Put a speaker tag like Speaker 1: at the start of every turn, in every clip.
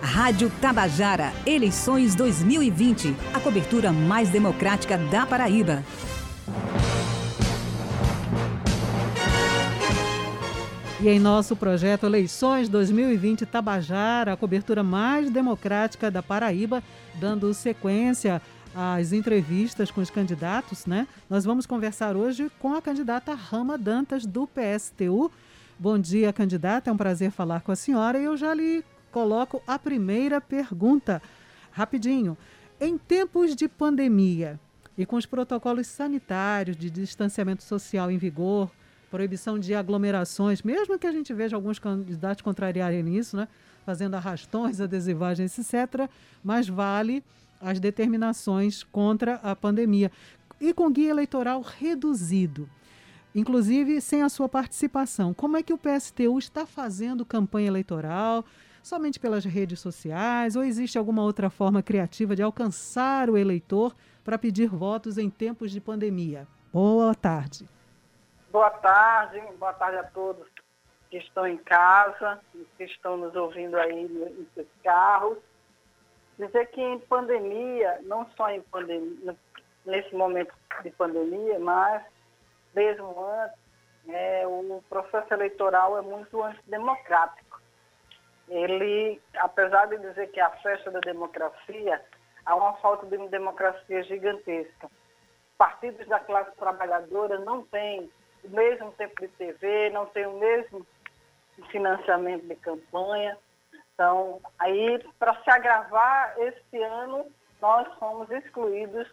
Speaker 1: Rádio Tabajara, eleições 2020. A cobertura mais democrática da Paraíba.
Speaker 2: E em nosso projeto Eleições 2020 Tabajara, a cobertura mais democrática da Paraíba, dando sequência às entrevistas com os candidatos, né? Nós vamos conversar hoje com a candidata Rama Dantas do PSTU. Bom dia, candidata. É um prazer falar com a senhora e eu já lhe coloco a primeira pergunta. Rapidinho. Em tempos de pandemia e com os protocolos sanitários de distanciamento social em vigor, proibição de aglomerações, mesmo que a gente veja alguns candidatos contrariarem nisso, né? fazendo arrastões, adesivagens, etc., mas vale as determinações contra a pandemia. E com guia eleitoral reduzido, inclusive sem a sua participação. Como é que o PSTU está fazendo campanha eleitoral? Somente pelas redes sociais? Ou existe alguma outra forma criativa de alcançar o eleitor para pedir votos em tempos de pandemia? Boa tarde.
Speaker 3: Boa tarde, boa tarde a todos que estão em casa, que estão nos ouvindo aí em seus carros. Dizer que em pandemia, não só em pandemia, nesse momento de pandemia, mas mesmo antes, é, o processo eleitoral é muito antidemocrático. Ele, apesar de dizer que é a festa da democracia, há uma falta de democracia gigantesca. Partidos da classe trabalhadora não têm o mesmo tempo de TV, não tem o mesmo financiamento de campanha. Então, aí, para se agravar, esse ano nós fomos excluídos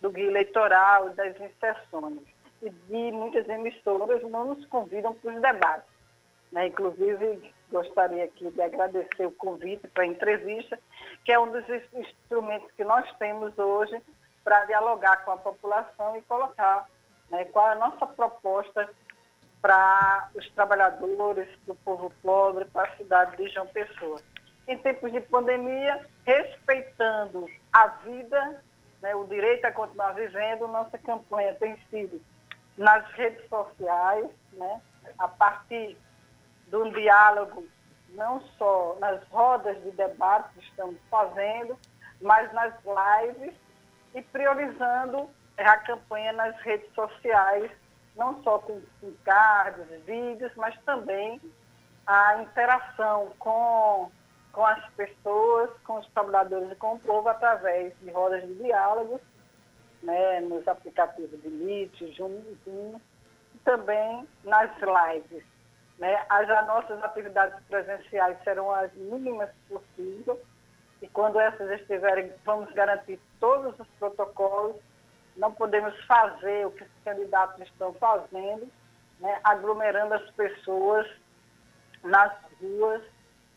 Speaker 3: do guia eleitoral das inserções. E de muitas emissoras não nos convidam para os debates. Né? Inclusive, gostaria aqui de agradecer o convite para a entrevista, que é um dos instrumentos que nós temos hoje para dialogar com a população e colocar né? Qual é a nossa proposta para os trabalhadores, do povo pobre, para a cidade de João Pessoa? Em tempos de pandemia, respeitando a vida, né, o direito a continuar vivendo, nossa campanha tem sido nas redes sociais, né, a partir de um diálogo, não só nas rodas de debate que estamos fazendo, mas nas lives e priorizando a campanha nas redes sociais, não só com, com cards, vídeos, mas também a interação com, com as pessoas, com os trabalhadores e com o povo através de rodas de diálogos, né, nos aplicativos de Meet, Zoom, Zoom e também nas lives. Né? As, as nossas atividades presenciais serão as mínimas possíveis. E quando essas estiverem, vamos garantir todos os protocolos. Não podemos fazer o que os candidatos estão fazendo, né, aglomerando as pessoas nas ruas,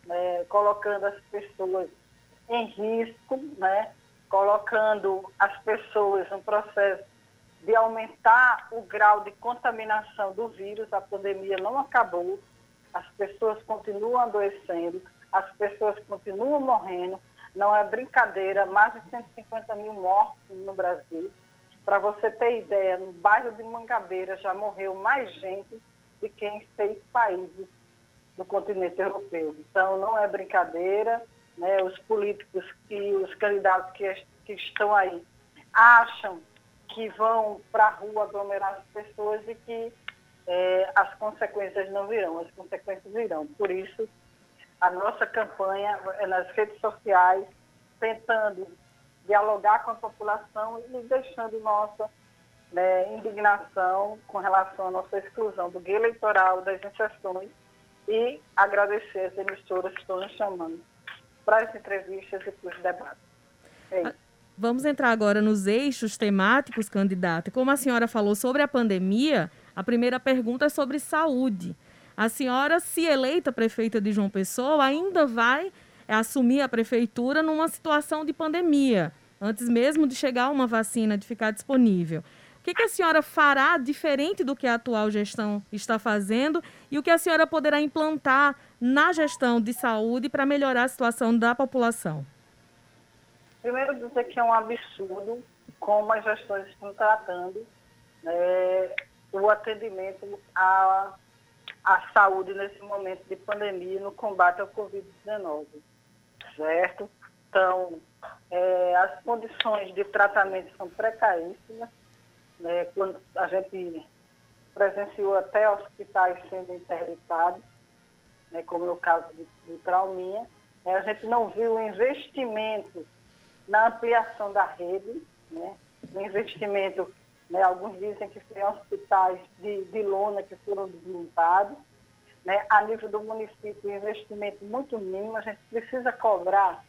Speaker 3: né, colocando as pessoas em risco, né, colocando as pessoas no processo de aumentar o grau de contaminação do vírus. A pandemia não acabou, as pessoas continuam adoecendo, as pessoas continuam morrendo. Não é brincadeira, mais de 150 mil mortos no Brasil. Para você ter ideia, no bairro de Mangabeira já morreu mais gente do que em seis países do continente europeu. Então, não é brincadeira. Né? Os políticos e os candidatos que, que estão aí acham que vão para a rua aglomerar as pessoas e que é, as consequências não virão, as consequências virão. Por isso, a nossa campanha é nas redes sociais, tentando dialogar com a população e deixando nossa né, indignação com relação à nossa exclusão do guia eleitoral, das inserções e agradecer as emissoras que estão nos chamando para as entrevistas e para os debates. É
Speaker 4: isso. Vamos entrar agora nos eixos temáticos, candidata. Como a senhora falou sobre a pandemia, a primeira pergunta é sobre saúde. A senhora, se eleita prefeita de João Pessoa, ainda vai assumir a prefeitura numa situação de pandemia, antes mesmo de chegar uma vacina, de ficar disponível. O que, que a senhora fará diferente do que a atual gestão está fazendo e o que a senhora poderá implantar na gestão de saúde para melhorar a situação da população?
Speaker 3: Primeiro, dizer que é um absurdo como as gestões estão tratando né, o atendimento à, à saúde nesse momento de pandemia no combate ao Covid-19 certo? Então, é, as condições de tratamento são precaríssimas. Né? Quando a gente presenciou até hospitais sendo interditados, né? como no caso do, do Trauminha, né? a gente não viu o investimento na ampliação da rede, né? o investimento, né? alguns dizem que foram hospitais de, de lona que foram desmontados, né, a nível do município, investimento muito mínimo, a gente precisa cobrar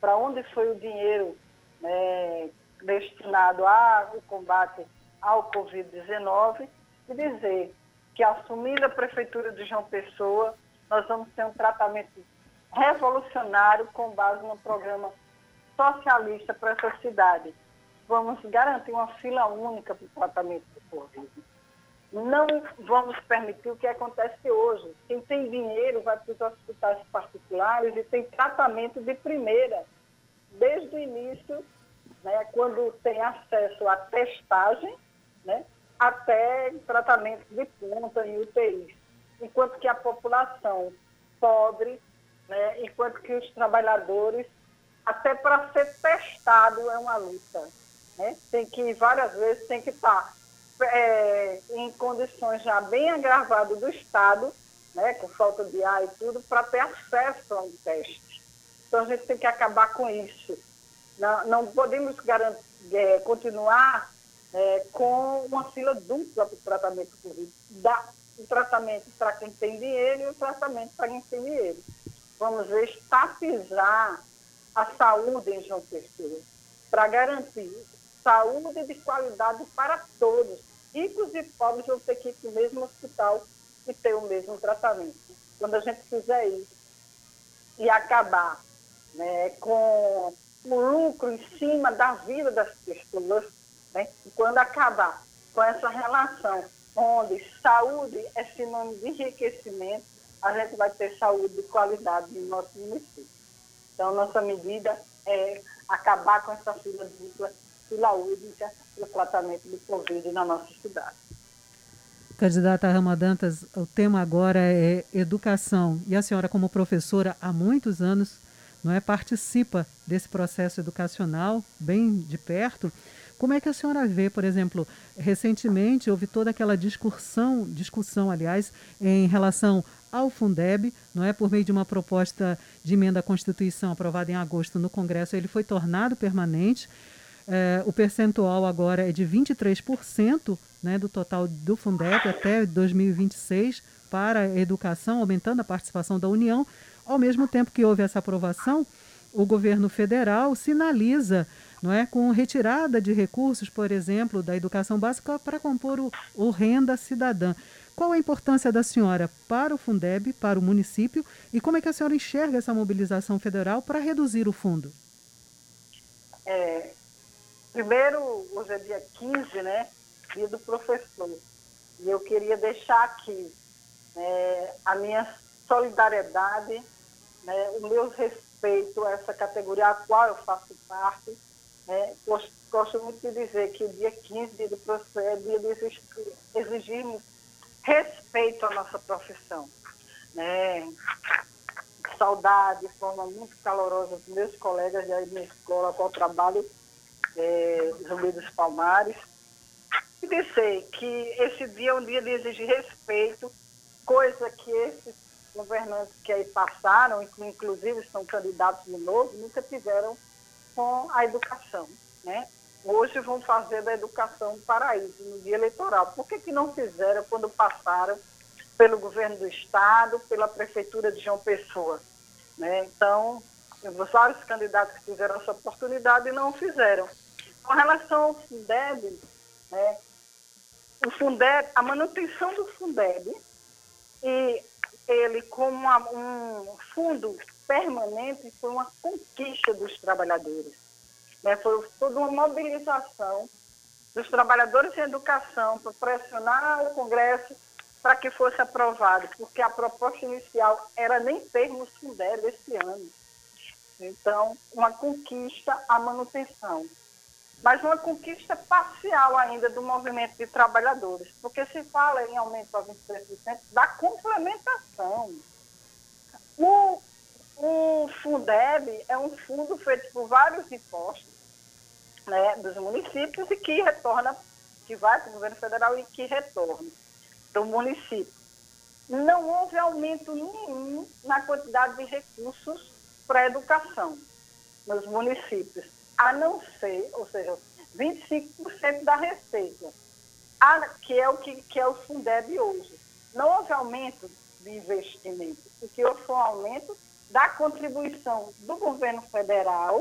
Speaker 3: para onde foi o dinheiro né, destinado ao combate ao Covid-19 e dizer que assumindo a Prefeitura de João Pessoa, nós vamos ter um tratamento revolucionário com base no programa socialista para essa cidade. Vamos garantir uma fila única para o tratamento do Covid. Não vamos permitir o que acontece hoje. Quem tem dinheiro vai para os hospitais particulares e tem tratamento de primeira, desde o início, né, quando tem acesso à testagem, né, até tratamento de ponta em UTI. Enquanto que a população pobre, né, enquanto que os trabalhadores, até para ser testado é uma luta. Né? Tem que várias vezes, tem que estar é, em condições já bem agravadas do Estado, né, com falta de ar e tudo, para ter acesso a um teste. Então a gente tem que acabar com isso. Não, não podemos garantir, é, continuar é, com uma fila dupla para o tratamento Covid. Dá o tratamento para quem tem dinheiro e o tratamento para quem tem dinheiro. Vamos estatizar a saúde em João Pessoa para garantir saúde de qualidade para todos. Ricos e pobres vão ter que ir para o mesmo hospital e ter o mesmo tratamento. Quando a gente fizer isso e acabar né, com o lucro em cima da vida das pessoas, né, e quando acabar com essa relação onde saúde é sinônimo de enriquecimento, a gente vai ter saúde de qualidade no nosso município. Então, nossa medida é acabar com essa fila dupla fila única para o tratamento do Covid na nossa cidade.
Speaker 2: Candidata Rama Dantas, o tema agora é educação. E a senhora, como professora há muitos anos, não é, participa desse processo educacional bem de perto. Como é que a senhora vê, por exemplo, recentemente houve toda aquela discussão, discussão, aliás, em relação ao Fundeb, não é por meio de uma proposta de emenda à Constituição aprovada em agosto no Congresso, ele foi tornado permanente. É, o percentual agora é de 23% né, do total do Fundeb até 2026 para a educação, aumentando a participação da União. Ao mesmo tempo que houve essa aprovação, o governo federal sinaliza não é, com retirada de recursos, por exemplo, da educação básica para compor o, o renda cidadã. Qual a importância da senhora para o Fundeb, para o município, e como é que a senhora enxerga essa mobilização federal para reduzir o fundo?
Speaker 3: É, primeiro, hoje é dia 15, né? Dia do professor. E eu queria deixar aqui né, a minha solidariedade, né, o meu respeito a essa categoria a qual eu faço parte né? Gosto, gosto, muito de dizer que o dia 15, dia do processo, é dia de exigirmos respeito à nossa profissão. Né? Saudade, de forma muito calorosa dos meus colegas da minha escola, qual trabalho, é, Zumbi dos Palmares. E dizer que esse dia é um dia de exigir respeito, coisa que esses governantes que aí passaram, inclusive são candidatos de novo, nunca tiveram com a educação. Né? Hoje vão fazer da educação paraíso no dia eleitoral. Por que, que não fizeram quando passaram pelo governo do Estado, pela Prefeitura de João Pessoa? Né? Então, vários candidatos que tiveram essa oportunidade e não fizeram. Com relação ao Fundeb, né, o Fundeb, a manutenção do Fundeb e ele como uma, um fundo permanente foi uma conquista dos trabalhadores. Né? Foi toda uma mobilização dos trabalhadores em educação para pressionar o Congresso para que fosse aprovado, porque a proposta inicial era nem termos Fundeb esse ano. Então, uma conquista a manutenção. Mas uma conquista parcial ainda do movimento de trabalhadores, porque se fala em aumento a 23% da complementação. O o Fundeb é um fundo feito por vários impostos né, dos municípios e que retorna, que vai para o governo federal e que retorna para o município. Não houve aumento nenhum na quantidade de recursos para a educação nos municípios, a não ser, ou seja, 25% da receita, que é o que, que é o Fundeb hoje. Não houve aumento de investimento, o que houve foi um aumento da contribuição do governo federal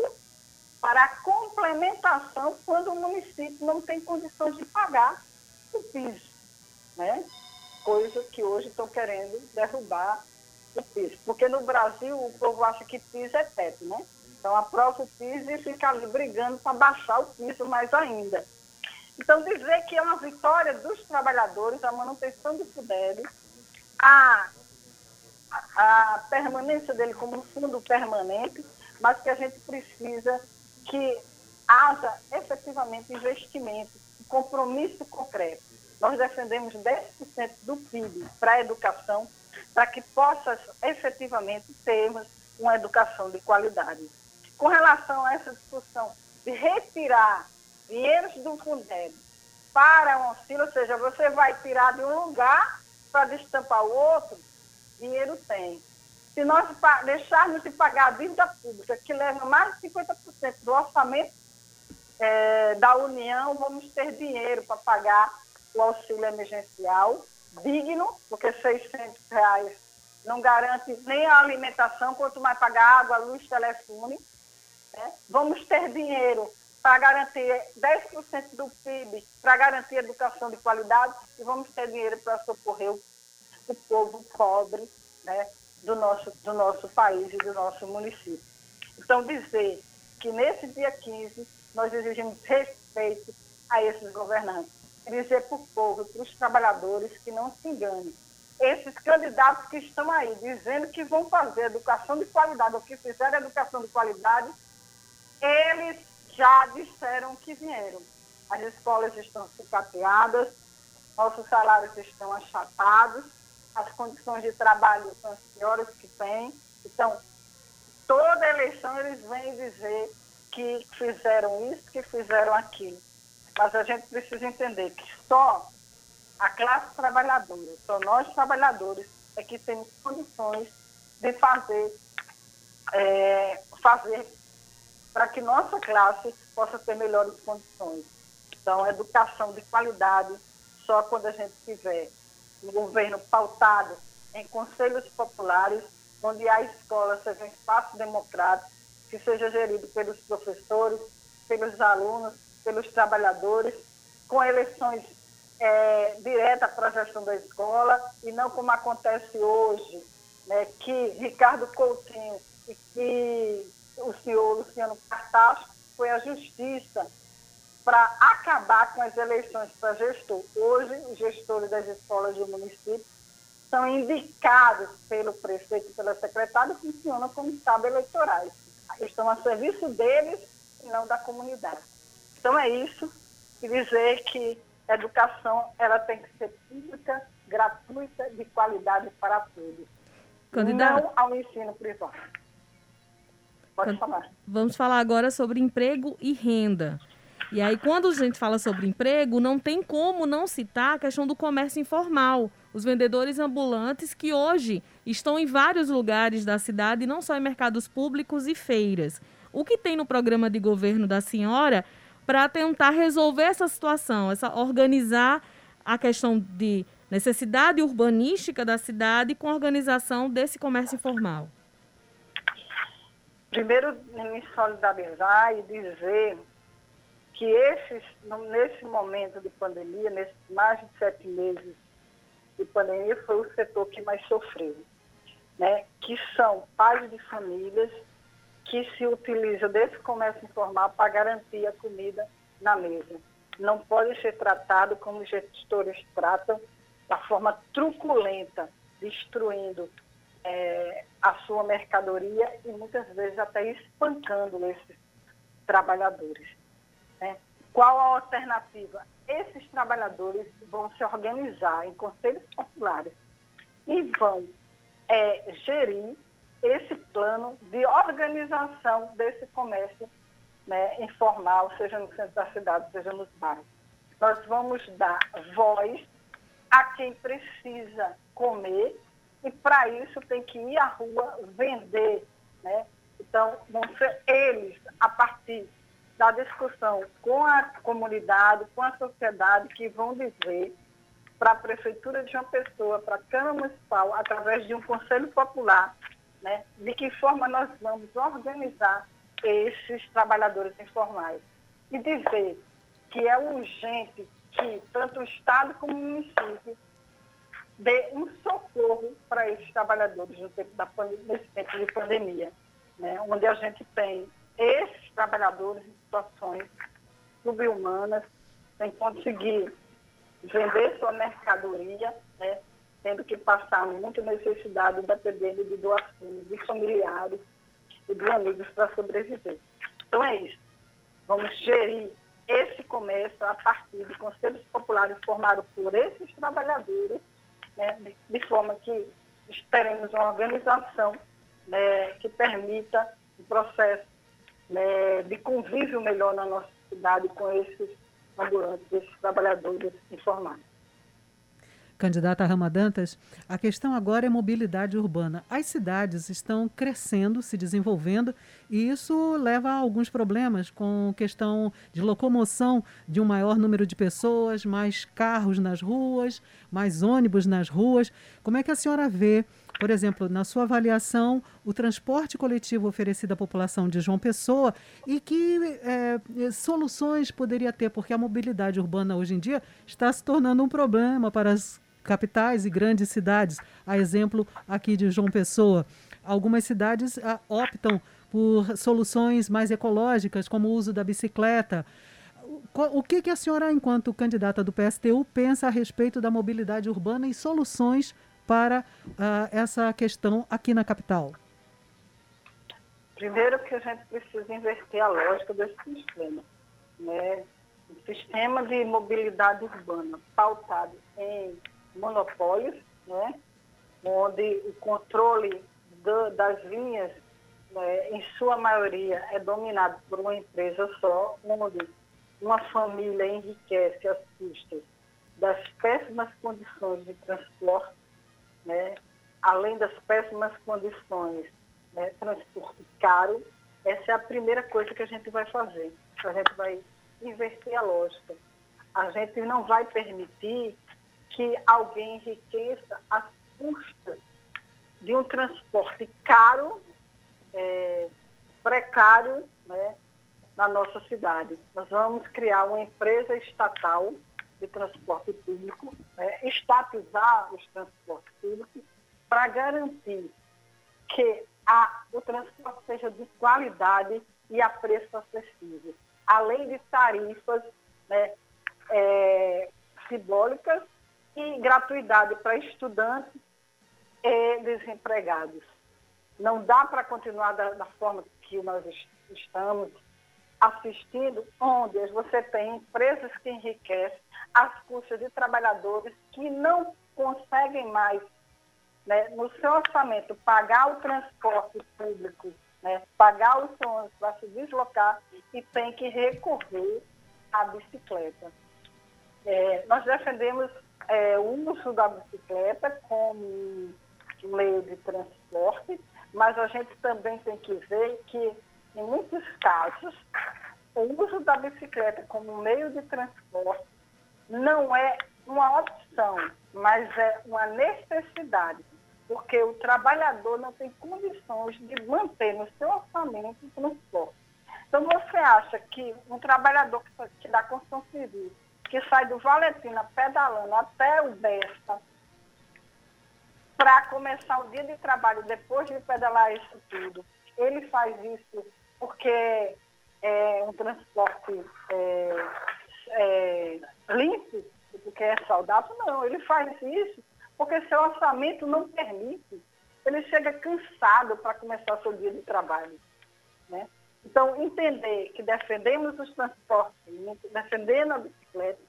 Speaker 3: para a complementação quando o município não tem condições de pagar o piso, né? Coisa que hoje estão querendo derrubar o piso. Porque no Brasil o povo acha que piso é teto, né? Então aprova o piso e fica ali brigando para baixar o piso mais ainda. Então dizer que é uma vitória dos trabalhadores, a manutenção do FUDEB, a a permanência dele como fundo permanente, mas que a gente precisa que haja efetivamente investimento, compromisso concreto. Nós defendemos 10% do PIB para a educação, para que possa efetivamente termos uma educação de qualidade. Com relação a essa discussão de retirar dinheiros do Fundeb para um auxílio, ou seja, você vai tirar de um lugar para destampar o outro, dinheiro tem. Se nós deixarmos de pagar a dívida pública, que leva mais de 50% do orçamento é, da União, vamos ter dinheiro para pagar o auxílio emergencial digno, porque 600 reais não garante nem a alimentação, quanto mais pagar água, luz, telefone. Né? Vamos ter dinheiro para garantir 10% do PIB, para garantir educação de qualidade, e vamos ter dinheiro para socorrer o o povo pobre né, do, nosso, do nosso país e do nosso município. Então, dizer que nesse dia 15 nós exigimos respeito a esses governantes. Dizer para o povo, para os trabalhadores que não se enganem. Esses candidatos que estão aí dizendo que vão fazer educação de qualidade, ou que fizeram educação de qualidade, eles já disseram que vieram. As escolas estão sucateadas, nossos salários estão achatados, as condições de trabalho são as piores que tem. Então, toda eleição eles vêm dizer que fizeram isso, que fizeram aquilo. Mas a gente precisa entender que só a classe trabalhadora, só nós trabalhadores, é que temos condições de fazer, é, fazer para que nossa classe possa ter melhores condições. Então, educação de qualidade, só quando a gente tiver um governo pautado em conselhos populares, onde a escola seja um espaço democrático, que seja gerido pelos professores, pelos alunos, pelos trabalhadores, com eleições é, diretas para a gestão da escola, e não como acontece hoje, né, que Ricardo Coutinho e que o senhor Luciano Cartacho foi à justiça para acabar com as eleições para gestor. Hoje, os gestores das escolas do município são indicados pelo prefeito e pela secretária e funcionam como estados eleitorais. Estão a serviço deles e não da comunidade. Então é isso, e dizer que a educação ela tem que ser pública, gratuita, de qualidade para todos. Candidato. Não ao ensino privado. Pode falar.
Speaker 4: Vamos falar agora sobre emprego e renda. E aí, quando a gente fala sobre emprego, não tem como não citar a questão do comércio informal. Os vendedores ambulantes que hoje estão em vários lugares da cidade, não só em mercados públicos e feiras. O que tem no programa de governo da senhora para tentar resolver essa situação, essa organizar a questão de necessidade urbanística da cidade com a organização desse comércio informal?
Speaker 3: Primeiro, me solidarizar e dizer que esses, nesse momento de pandemia, nesses mais de sete meses de pandemia, foi o setor que mais sofreu, né? que são pais de famílias que se utilizam desse comércio informal para garantir a comida na mesa. Não pode ser tratado como os gestores tratam, da forma truculenta, destruindo é, a sua mercadoria e muitas vezes até espancando esses trabalhadores. Né? Qual a alternativa? Esses trabalhadores vão se organizar em conselhos populares e vão é, gerir esse plano de organização desse comércio né, informal, seja no centro da cidade, seja nos bairros. Nós vamos dar voz a quem precisa comer e para isso tem que ir à rua vender. Né? Então, vão ser eles, a partir da discussão com a comunidade, com a sociedade, que vão dizer para a Prefeitura de João Pessoa, para a Câmara Municipal, através de um Conselho Popular, né, de que forma nós vamos organizar esses trabalhadores informais. E dizer que é urgente que tanto o Estado como o município dê um socorro para esses trabalhadores no tempo da, nesse tempo de pandemia, né, onde a gente tem esses trabalhadores situações subhumanas, sem conseguir vender sua mercadoria, né, tendo que passar muita necessidade dependendo de doações de familiares e de amigos para sobreviver. Então é isso. Vamos gerir esse comércio a partir de conselhos populares formados por esses trabalhadores, né, de, forma que teremos uma organização né, que permita o processo né, de convívio melhor na nossa cidade com esses ambulantes, esses trabalhadores informais.
Speaker 2: Candidata Rama Dantas, a questão agora é mobilidade urbana. As cidades estão crescendo, se desenvolvendo, e isso leva a alguns problemas com questão de locomoção de um maior número de pessoas, mais carros nas ruas, mais ônibus nas ruas. Como é que a senhora vê por exemplo, na sua avaliação, o transporte coletivo oferecido à população de João Pessoa e que é, soluções poderia ter, porque a mobilidade urbana hoje em dia está se tornando um problema para as capitais e grandes cidades. A exemplo aqui de João Pessoa. Algumas cidades ah, optam por soluções mais ecológicas, como o uso da bicicleta. O que a senhora, enquanto candidata do PSTU, pensa a respeito da mobilidade urbana e soluções para uh, essa questão aqui na capital?
Speaker 3: Primeiro que a gente precisa inverter a lógica desse sistema. Né? Um sistema de mobilidade urbana pautado em monopólios, né? onde o controle do, das linhas, né, em sua maioria, é dominado por uma empresa só, onde uma família enriquece às custas das péssimas condições de transporte né? além das péssimas condições, né? transporte caro, essa é a primeira coisa que a gente vai fazer. A gente vai inverter a lógica. A gente não vai permitir que alguém enriqueça às custas de um transporte caro, é, precário, né, na nossa cidade. Nós vamos criar uma empresa estatal de transporte público, né, estatizar os transportes públicos para garantir que a, o transporte seja de qualidade e a preço acessível, além de tarifas né, é, simbólicas e gratuidade para estudantes e desempregados. Não dá para continuar da, da forma que nós estamos assistindo, onde você tem empresas que enriquecem às custas de trabalhadores que não conseguem mais, né, no seu orçamento, pagar o transporte público, né, pagar os ônibus para se deslocar e tem que recorrer à bicicleta. É, nós defendemos é, o uso da bicicleta como meio de transporte, mas a gente também tem que ver que, em muitos casos, o uso da bicicleta como meio de transporte não é uma opção, mas é uma necessidade, porque o trabalhador não tem condições de manter no seu orçamento o transporte. Então, você acha que um trabalhador que, dá construção civil, que sai do Valentina pedalando até o Besta, para começar o dia de trabalho depois de pedalar isso tudo, ele faz isso porque é um transporte é, é, limpo, porque é saudável, não. Ele faz isso porque seu orçamento não permite. Ele chega cansado para começar seu dia de trabalho. Né? Então, entender que defendemos os transportes, defendendo a bicicleta,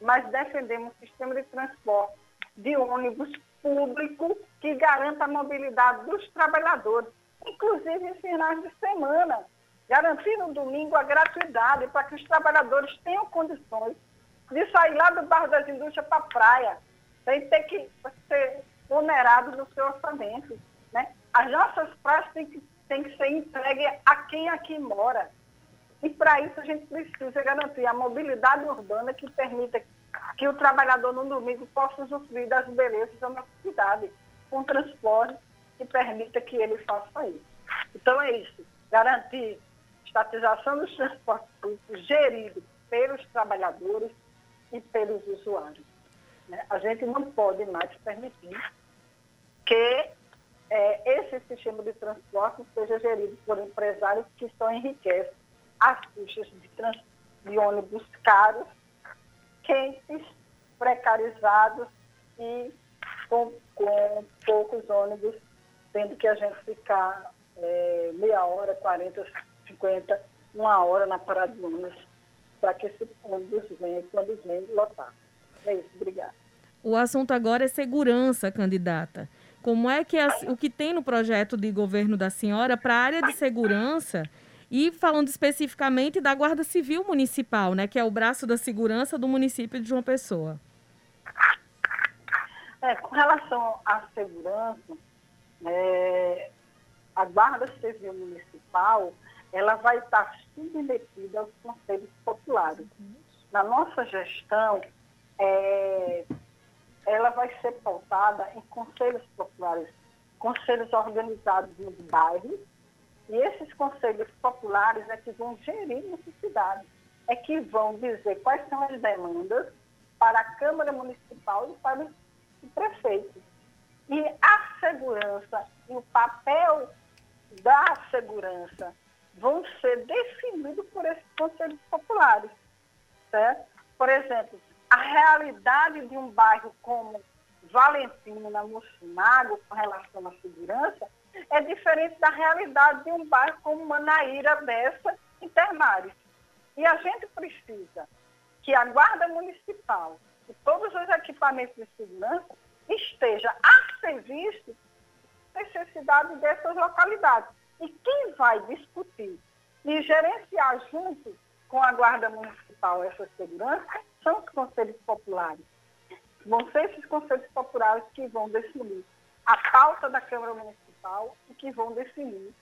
Speaker 3: mas defendemos um sistema de transporte de ônibus público que garanta a mobilidade dos trabalhadores. inclusive em finais de semana, garantir no domingo a gratuidade para que os trabalhadores tenham condições de sair lá do bairro das indústrias para a praia, sem ter que ser onerado no seu orçamento. Né? As nossas praias têm que, têm que ser entregues a quem aqui mora. E para isso a gente precisa garantir a mobilidade urbana que permita que o trabalhador no domingo possa usufruir das belezas da nossa cidade, com transporte que permita que ele faça isso. Então é isso, garantir estatização dos transportes públicos gerido pelos trabalhadores e pelos usuários. Né? A gente não pode mais permitir que é, esse sistema de transporte seja gerido por empresários que só enriquecem as custas de, de ônibus caros, quentes, precarizados e com, com poucos ônibus, tendo que a gente ficar é, meia hora, 40, 50, uma hora na parada de ônibus para que esse ônibus venha quando vem lotar. É isso, obrigada.
Speaker 4: O assunto agora é segurança, candidata. Como é que o que tem no projeto de governo da senhora para a área de segurança e falando especificamente da Guarda Civil Municipal, né, que é o braço da segurança do município de João Pessoa?
Speaker 3: É, com relação à segurança, é, a Guarda Civil Municipal ela vai estar submetida aos conselhos populares. Na nossa gestão, é, ela vai ser pautada em conselhos populares, conselhos organizados nos bairros, e esses conselhos populares é que vão gerir necessidades, é que vão dizer quais são as demandas para a Câmara Municipal e para o prefeito. E a segurança e o papel da segurança vão ser definidos por esses conselhos populares. Certo? Por exemplo, a realidade de um bairro como Valentina, na Mussumago, com relação à segurança, é diferente da realidade de um bairro como Manaíra, Bessa e Termares. E a gente precisa que a Guarda Municipal e todos os equipamentos de segurança esteja a serviço das necessidades dessas localidades. E quem vai discutir e gerenciar junto com a Guarda Municipal essa segurança são os conselhos populares. Vão ser esses conselhos populares que vão definir a pauta da Câmara Municipal e que vão definir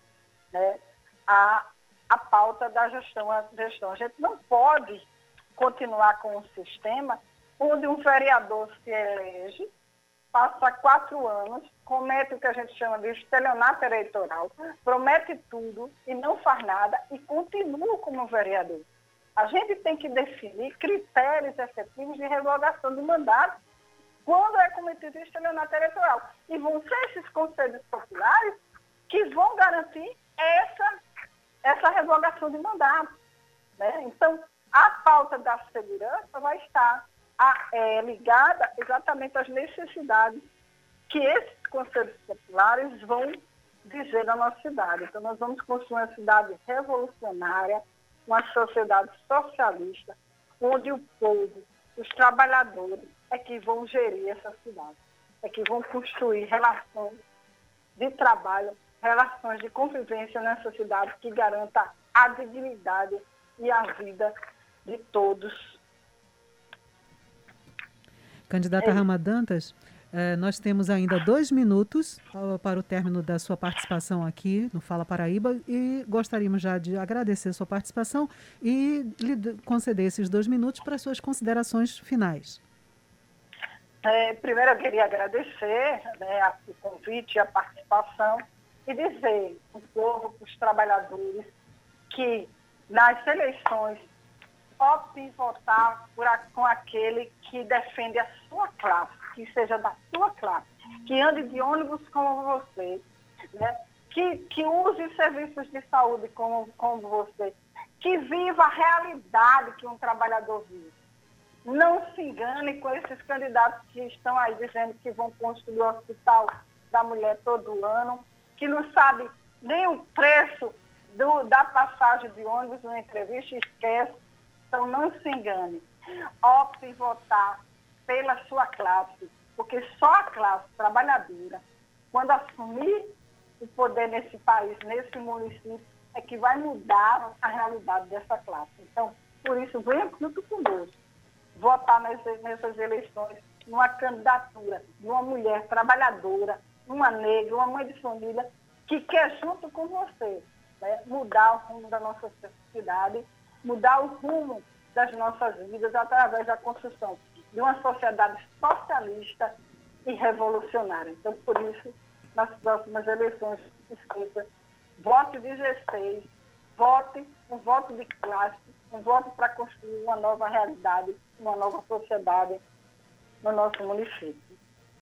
Speaker 3: né, a, a pauta da gestão, a gestão. A gente não pode continuar com um sistema onde um vereador se elege passa quatro anos, comete o que a gente chama de estelionato eleitoral, promete tudo e não faz nada e continua como vereador. A gente tem que definir critérios efetivos de revogação do mandato quando é cometido estelionato eleitoral. E vão ser esses conselhos populares que vão garantir essa, essa revogação de mandato. Né? Então, a pauta da segurança vai estar a, é, ligada exatamente às necessidades que esses conselhos populares vão dizer na nossa cidade. Então, nós vamos construir uma cidade revolucionária, uma sociedade socialista, onde o povo, os trabalhadores, é que vão gerir essa cidade, é que vão construir relações de trabalho, relações de convivência nessa cidade que garanta a dignidade e a vida de todos
Speaker 2: Candidata é. Rama Eh, nós temos ainda dois minutos para o término da sua participação aqui no Fala Paraíba e gostaríamos já de agradecer sua participação e lhe conceder esses dois minutos para suas considerações finais.
Speaker 3: É, primeiro, eu queria agradecer né, o convite e a participação e dizer ao povo, para os trabalhadores, que nas eleições opte votar por com aquele que defende a sua classe, que seja da sua classe, que ande de ônibus como você, né? que, que use serviços de saúde como, como você, que viva a realidade que um trabalhador vive. Não se engane com esses candidatos que estão aí dizendo que vão construir o hospital da mulher todo ano, que não sabe nem o preço do, da passagem de ônibus na entrevista, esquece então não se engane. Opte em votar pela sua classe, porque só a classe trabalhadora, quando assumir o poder nesse país, nesse município, é que vai mudar a realidade dessa classe. Então, por isso, venha junto conosco votar nessas, nessas eleições numa candidatura de uma mulher trabalhadora, uma negra, uma mãe de família, que quer, junto com você, né, mudar o rumo da nossa sociedade, mudar o rumo das nossas vidas através da construção de uma sociedade socialista e revolucionária. Então, por isso, nas próximas eleições, escuta, vote 16, vote um voto de classe, um voto para construir uma nova realidade, uma nova sociedade no nosso município.